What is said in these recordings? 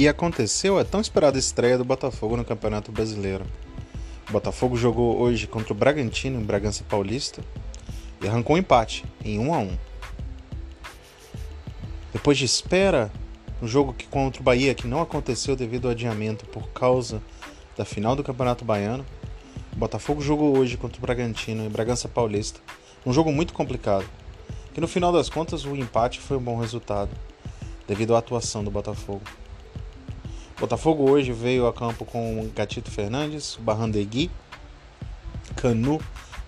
E aconteceu a tão esperada estreia do Botafogo no Campeonato Brasileiro. O Botafogo jogou hoje contra o Bragantino em Bragança Paulista e arrancou um empate em 1 a 1. Depois de espera, um jogo que contra o Bahia que não aconteceu devido ao adiamento por causa da final do Campeonato Baiano, o Botafogo jogou hoje contra o Bragantino em Bragança Paulista, um jogo muito complicado, que no final das contas o empate foi um bom resultado, devido à atuação do Botafogo. Botafogo hoje veio a campo com Gatito Fernandes, Barrandegui, Canu,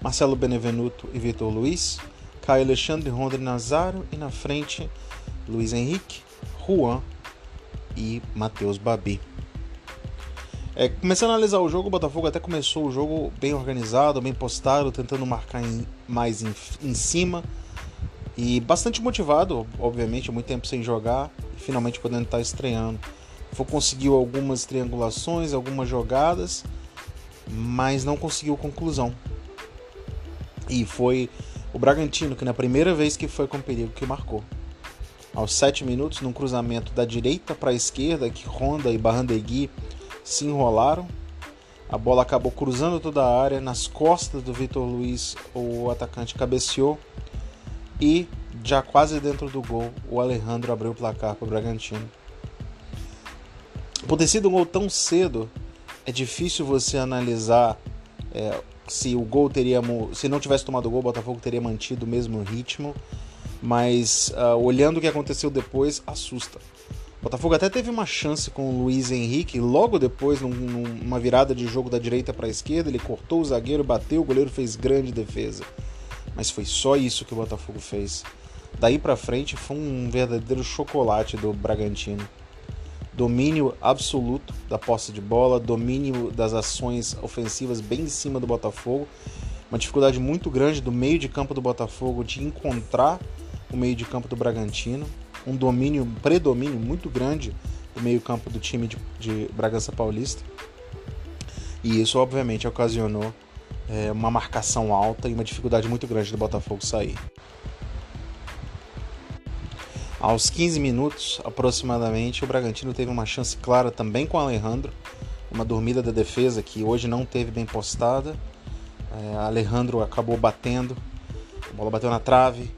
Marcelo Benevenuto e Vitor Luiz, Caio Alexandre Rondre Nazaro e na frente Luiz Henrique, Juan e Matheus Babi. É, começando a analisar o jogo, o Botafogo até começou o jogo bem organizado, bem postado, tentando marcar em, mais em, em cima e bastante motivado, obviamente, muito tempo sem jogar e finalmente podendo estar estreando conseguiu algumas triangulações, algumas jogadas, mas não conseguiu conclusão. E foi o Bragantino que na primeira vez que foi com perigo que marcou. Aos 7 minutos, num cruzamento da direita para a esquerda, que Honda e Barrandegui se enrolaram. A bola acabou cruzando toda a área, nas costas do Vitor Luiz, o atacante cabeceou. E já quase dentro do gol, o Alejandro abriu o placar para o Bragantino. Por ter sido um gol tão cedo, é difícil você analisar é, se o gol teria. Se não tivesse tomado o gol, o Botafogo teria mantido o mesmo ritmo. Mas uh, olhando o que aconteceu depois, assusta. O Botafogo até teve uma chance com o Luiz Henrique, logo depois, num, numa virada de jogo da direita para a esquerda, ele cortou o zagueiro, bateu, o goleiro fez grande defesa. Mas foi só isso que o Botafogo fez. Daí para frente foi um verdadeiro chocolate do Bragantino domínio absoluto da posse de bola, domínio das ações ofensivas bem em cima do Botafogo. Uma dificuldade muito grande do meio de campo do Botafogo de encontrar o meio de campo do Bragantino. Um domínio, um predomínio muito grande do meio campo do time de, de Bragança Paulista. E isso, obviamente, ocasionou é, uma marcação alta e uma dificuldade muito grande do Botafogo sair. Aos 15 minutos aproximadamente, o Bragantino teve uma chance clara também com o Alejandro, uma dormida da defesa que hoje não teve bem postada. É, Alejandro acabou batendo, a bola bateu na trave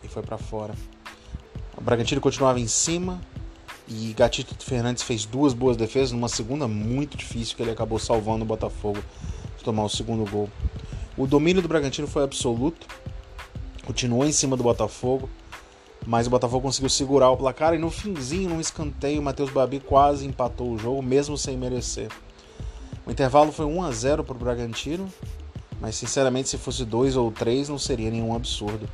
e foi para fora. O Bragantino continuava em cima e Gatito Fernandes fez duas boas defesas, numa segunda muito difícil que ele acabou salvando o Botafogo de tomar o segundo gol. O domínio do Bragantino foi absoluto, continuou em cima do Botafogo mas o Botafogo conseguiu segurar o placar e no finzinho, num escanteio, o Matheus Babi quase empatou o jogo, mesmo sem merecer. O intervalo foi 1 a 0 para o Bragantino, mas sinceramente, se fosse 2 ou 3, não seria nenhum absurdo.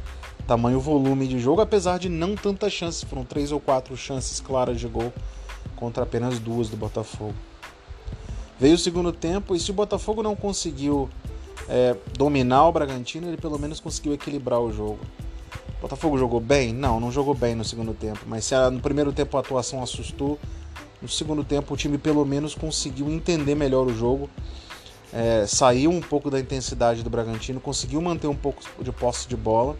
Tamanho volume de jogo, apesar de não tantas chances, foram 3 ou 4 chances claras de gol contra apenas duas do Botafogo. Veio o segundo tempo e se o Botafogo não conseguiu é, dominar o Bragantino, ele pelo menos conseguiu equilibrar o jogo. Botafogo jogou bem? Não, não jogou bem no segundo tempo. Mas se no primeiro tempo a atuação assustou, no segundo tempo o time pelo menos conseguiu entender melhor o jogo. É, saiu um pouco da intensidade do Bragantino, conseguiu manter um pouco de posse de bola.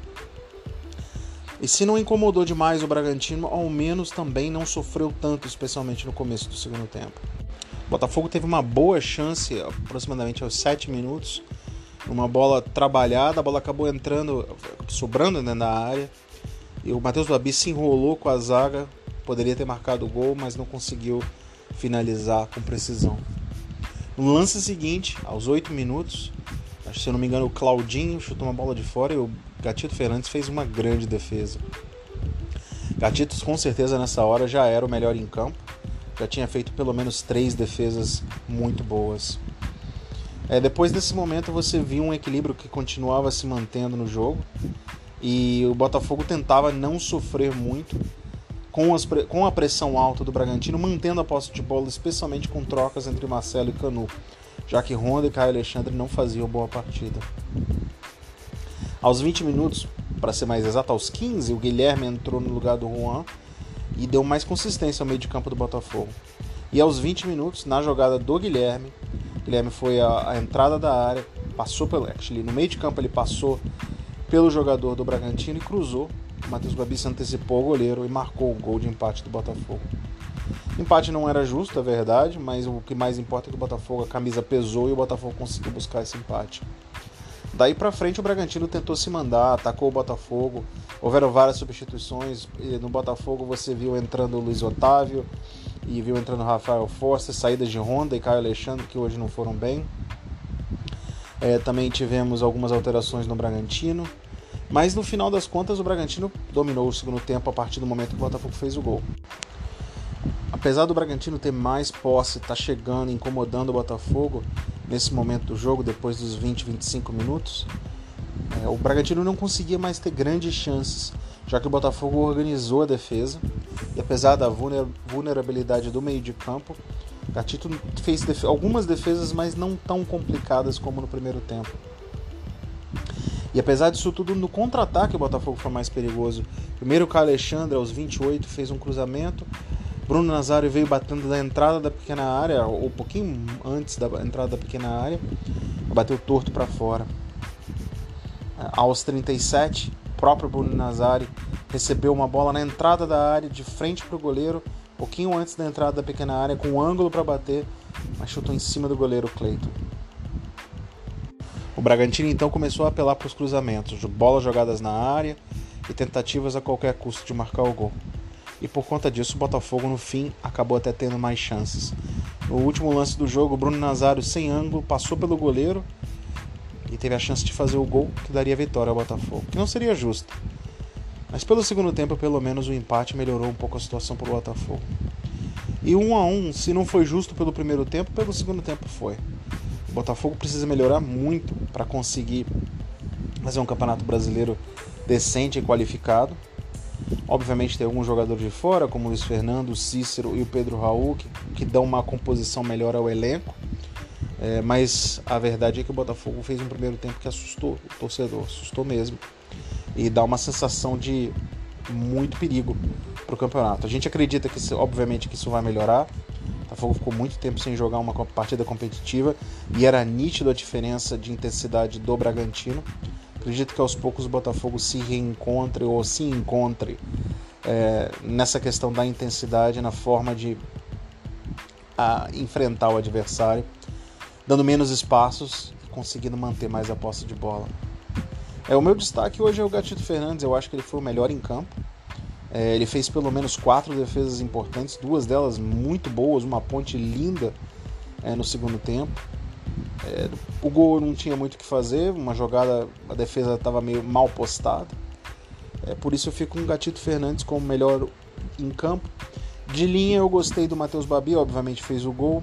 E se não incomodou demais o Bragantino, ao menos também não sofreu tanto, especialmente no começo do segundo tempo. O Botafogo teve uma boa chance, aproximadamente aos 7 minutos, uma bola trabalhada, a bola acabou entrando, sobrando dentro da área. E o Matheus Babi se enrolou com a zaga, poderia ter marcado o gol, mas não conseguiu finalizar com precisão. No lance seguinte, aos 8 minutos, se eu não me engano, o Claudinho chutou uma bola de fora e o Gatito Fernandes fez uma grande defesa. Gatitos com certeza nessa hora já era o melhor em campo, já tinha feito pelo menos três defesas muito boas. É, depois desse momento você viu um equilíbrio que continuava se mantendo no jogo e o Botafogo tentava não sofrer muito com, as, com a pressão alta do Bragantino, mantendo a posse de bola, especialmente com trocas entre Marcelo e Canu, já que Honda e Caio Alexandre não faziam boa partida. Aos 20 minutos, para ser mais exato, aos 15, o Guilherme entrou no lugar do Juan e deu mais consistência ao meio de campo do Botafogo. E aos 20 minutos, na jogada do Guilherme, Guilherme foi a, a entrada da área, passou pelo. Actually, no meio de campo ele passou pelo jogador do Bragantino e cruzou. O Matheus Babi se antecipou ao goleiro e marcou o gol de empate do Botafogo. empate não era justo, é verdade, mas o que mais importa é que o Botafogo, a camisa pesou e o Botafogo conseguiu buscar esse empate. Daí para frente o Bragantino tentou se mandar, atacou o Botafogo. Houveram várias substituições. No Botafogo você viu entrando o Luiz Otávio e viu entrando Rafael Força, saídas de Honda e Caio Alexandre que hoje não foram bem. É, também tivemos algumas alterações no Bragantino. Mas no final das contas o Bragantino dominou o segundo tempo a partir do momento que o Botafogo fez o gol. Apesar do Bragantino ter mais posse, tá chegando, incomodando o Botafogo nesse momento do jogo, depois dos 20, 25 minutos, é, o Bragantino não conseguia mais ter grandes chances, já que o Botafogo organizou a defesa e apesar da vulnerabilidade do meio de campo, Gatito fez def algumas defesas, mas não tão complicadas como no primeiro tempo. E apesar disso tudo, no contra-ataque o Botafogo foi mais perigoso. Primeiro o Alexandre, aos 28, fez um cruzamento. Bruno Nazário veio batendo da entrada da pequena área, ou um pouquinho antes da entrada da pequena área, bateu torto para fora. Aos 37, o próprio Bruno Nazário recebeu uma bola na entrada da área, de frente para o goleiro, pouquinho antes da entrada da pequena área, com um ângulo para bater, mas chutou em cima do goleiro Cleiton. O Bragantino então começou a apelar para os cruzamentos, bolas jogadas na área e tentativas a qualquer custo de marcar o gol. E por conta disso, o Botafogo no fim acabou até tendo mais chances. No último lance do jogo, Bruno Nazário, sem ângulo, passou pelo goleiro e teve a chance de fazer o gol que daria vitória ao Botafogo, que não seria justo. Mas pelo segundo tempo, pelo menos o empate melhorou um pouco a situação para o Botafogo. E um a um, se não foi justo pelo primeiro tempo, pelo segundo tempo foi. O Botafogo precisa melhorar muito para conseguir fazer um campeonato brasileiro decente e qualificado. Obviamente tem alguns jogadores de fora, como o Luiz Fernando, o Cícero e o Pedro Raul, que, que dão uma composição melhor ao elenco. É, mas a verdade é que o Botafogo fez um primeiro tempo que assustou o torcedor, assustou mesmo. E dá uma sensação de muito perigo para o campeonato. A gente acredita que, obviamente, que isso vai melhorar. Botafogo ficou muito tempo sem jogar uma partida competitiva e era nítido a diferença de intensidade do Bragantino. Acredito que aos poucos o Botafogo se reencontre ou se encontre é, nessa questão da intensidade, na forma de enfrentar o adversário, dando menos espaços e conseguindo manter mais a posse de bola. É, o meu destaque hoje é o Gatito Fernandes, eu acho que ele foi o melhor em campo. É, ele fez pelo menos quatro defesas importantes, duas delas muito boas, uma ponte linda é, no segundo tempo. É, o gol não tinha muito o que fazer, uma jogada, a defesa estava meio mal postada. É, por isso eu fico com o Gatito Fernandes como melhor em campo. De linha eu gostei do Matheus Babi, obviamente fez o gol.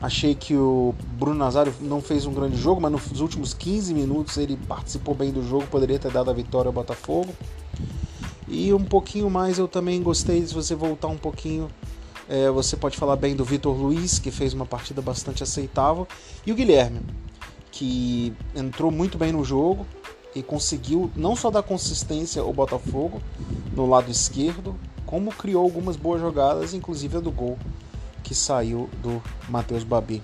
Achei que o Bruno Nazário não fez um grande jogo, mas nos últimos 15 minutos ele participou bem do jogo, poderia ter dado a vitória ao Botafogo. E um pouquinho mais eu também gostei, se você voltar um pouquinho, é, você pode falar bem do Vitor Luiz, que fez uma partida bastante aceitável, e o Guilherme, que entrou muito bem no jogo e conseguiu não só dar consistência ao Botafogo no lado esquerdo, como criou algumas boas jogadas, inclusive a do gol que saiu do Matheus Babi.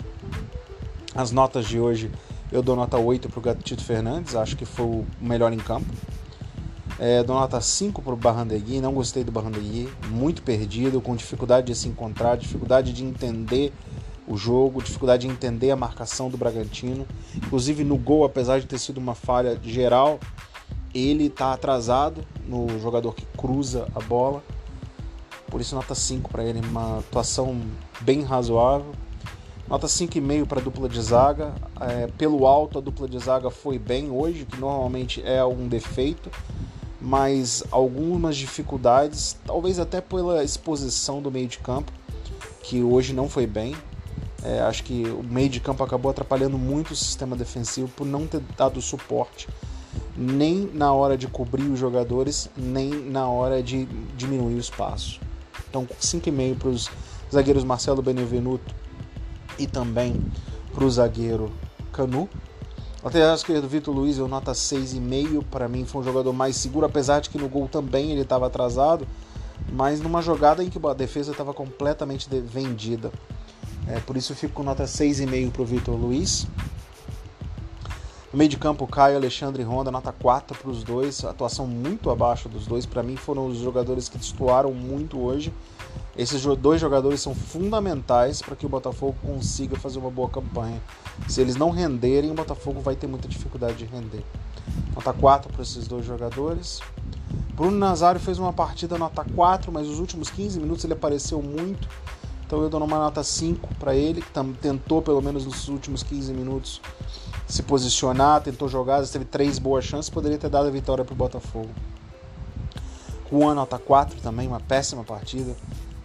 As notas de hoje eu dou nota 8 para o Gatito Fernandes, acho que foi o melhor em campo. É, dou nota 5 para o Barrandegui, não gostei do Barrandegui, muito perdido, com dificuldade de se encontrar, dificuldade de entender o jogo, dificuldade de entender a marcação do Bragantino. Inclusive no gol, apesar de ter sido uma falha geral, ele está atrasado no jogador que cruza a bola. Por isso nota 5 para ele, uma atuação bem razoável. Nota 5,5 para a dupla de zaga. É, pelo alto, a dupla de zaga foi bem hoje, que normalmente é um defeito mas algumas dificuldades, talvez até pela exposição do meio de campo, que hoje não foi bem. É, acho que o meio de campo acabou atrapalhando muito o sistema defensivo por não ter dado suporte nem na hora de cobrir os jogadores, nem na hora de diminuir o espaço. Então, 5,5 para os zagueiros Marcelo Benevenuto e também para o zagueiro Canu. Lateral esquerdo, Vitor Luiz, eu nota 6,5. Para mim foi um jogador mais seguro, apesar de que no gol também ele estava atrasado, mas numa jogada em que a defesa estava completamente vendida. É, por isso eu fico com nota 6,5 para o Vitor Luiz. No meio de campo, Caio, Alexandre e Honda, nota 4 para os dois. Atuação muito abaixo dos dois. Para mim foram os jogadores que destoaram muito hoje. Esses dois jogadores são fundamentais para que o Botafogo consiga fazer uma boa campanha. Se eles não renderem, o Botafogo vai ter muita dificuldade de render. Nota 4 para esses dois jogadores. Bruno Nazário fez uma partida nota 4, mas os últimos 15 minutos ele apareceu muito. Então eu dou uma nota 5 para ele, que tentou pelo menos nos últimos 15 minutos se posicionar, tentou jogadas, teve três boas chances, poderia ter dado a vitória para o Botafogo. Juan nota 4 também, uma péssima partida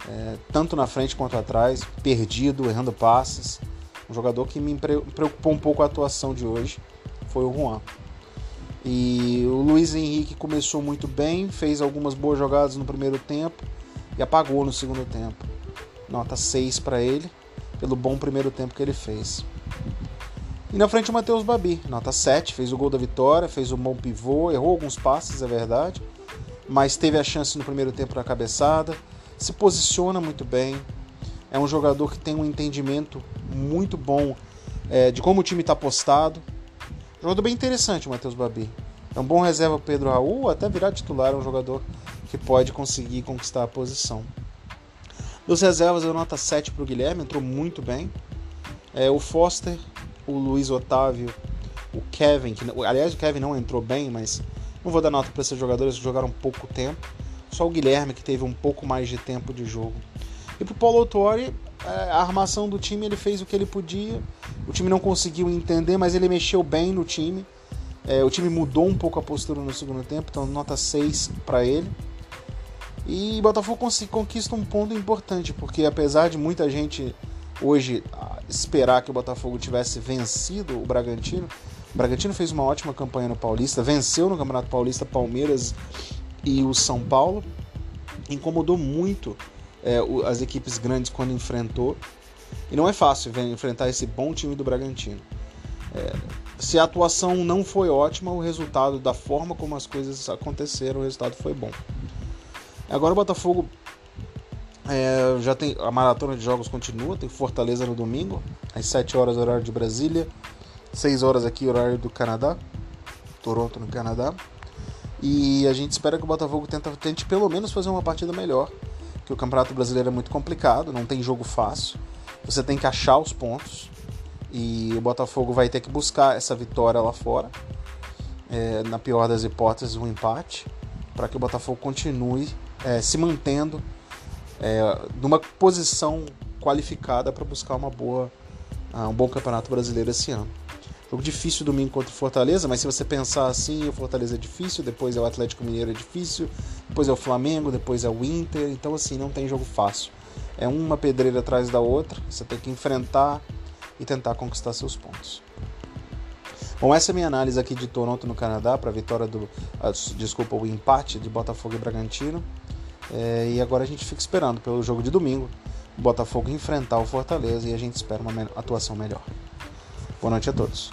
é, tanto na frente quanto atrás, perdido, errando passes. Um jogador que me preocupou um pouco a atuação de hoje foi o Juan. E o Luiz Henrique começou muito bem, fez algumas boas jogadas no primeiro tempo e apagou no segundo tempo. Nota 6 para ele, pelo bom primeiro tempo que ele fez. E na frente o Matheus Babi, nota 7, fez o gol da vitória, fez um bom pivô, errou alguns passes, é verdade, mas teve a chance no primeiro tempo na cabeçada, se posiciona muito bem, é um jogador que tem um entendimento muito bom é, de como o time está postado. Jogador bem interessante, o Matheus Babi. É um bom reserva o Pedro Raul, até virar titular, é um jogador que pode conseguir conquistar a posição. Dos reservas eu nota 7 para o Guilherme, entrou muito bem. É, o Foster, o Luiz Otávio, o Kevin, que, aliás o Kevin não entrou bem, mas não vou dar nota para esses jogadores que jogaram pouco tempo. Só o Guilherme que teve um pouco mais de tempo de jogo. E pro Paulo Autori, é, a armação do time ele fez o que ele podia. O time não conseguiu entender, mas ele mexeu bem no time. É, o time mudou um pouco a postura no segundo tempo, então nota 6 para ele. E Botafogo conquista um ponto importante, porque apesar de muita gente hoje esperar que o Botafogo tivesse vencido o Bragantino, o Bragantino fez uma ótima campanha no Paulista, venceu no Campeonato Paulista Palmeiras e o São Paulo. Incomodou muito é, as equipes grandes quando enfrentou. E não é fácil enfrentar esse bom time do Bragantino. É, se a atuação não foi ótima, o resultado, da forma como as coisas aconteceram, o resultado foi bom. Agora o Botafogo é, já tem. A maratona de jogos continua, tem Fortaleza no domingo, às 7 horas, horário de Brasília, 6 horas aqui, horário do Canadá, Toronto no Canadá. E a gente espera que o Botafogo tenta, tente pelo menos fazer uma partida melhor. Que o Campeonato Brasileiro é muito complicado, não tem jogo fácil. Você tem que achar os pontos. E o Botafogo vai ter que buscar essa vitória lá fora. É, na pior das hipóteses, um empate. Para que o Botafogo continue é, se mantendo é, numa posição qualificada para buscar uma boa, uh, um bom Campeonato Brasileiro esse ano. Jogo difícil domingo contra o Fortaleza, mas se você pensar assim, o Fortaleza é difícil, depois é o Atlético Mineiro é difícil, depois é o Flamengo, depois é o Inter, então assim, não tem jogo fácil. É uma pedreira atrás da outra, você tem que enfrentar e tentar conquistar seus pontos. Bom, essa é a minha análise aqui de Toronto no Canadá para a vitória do. Uh, desculpa, o empate de Botafogo e Bragantino. É, e agora a gente fica esperando pelo jogo de domingo, o Botafogo enfrentar o Fortaleza e a gente espera uma atuação melhor. Boa noite a todos.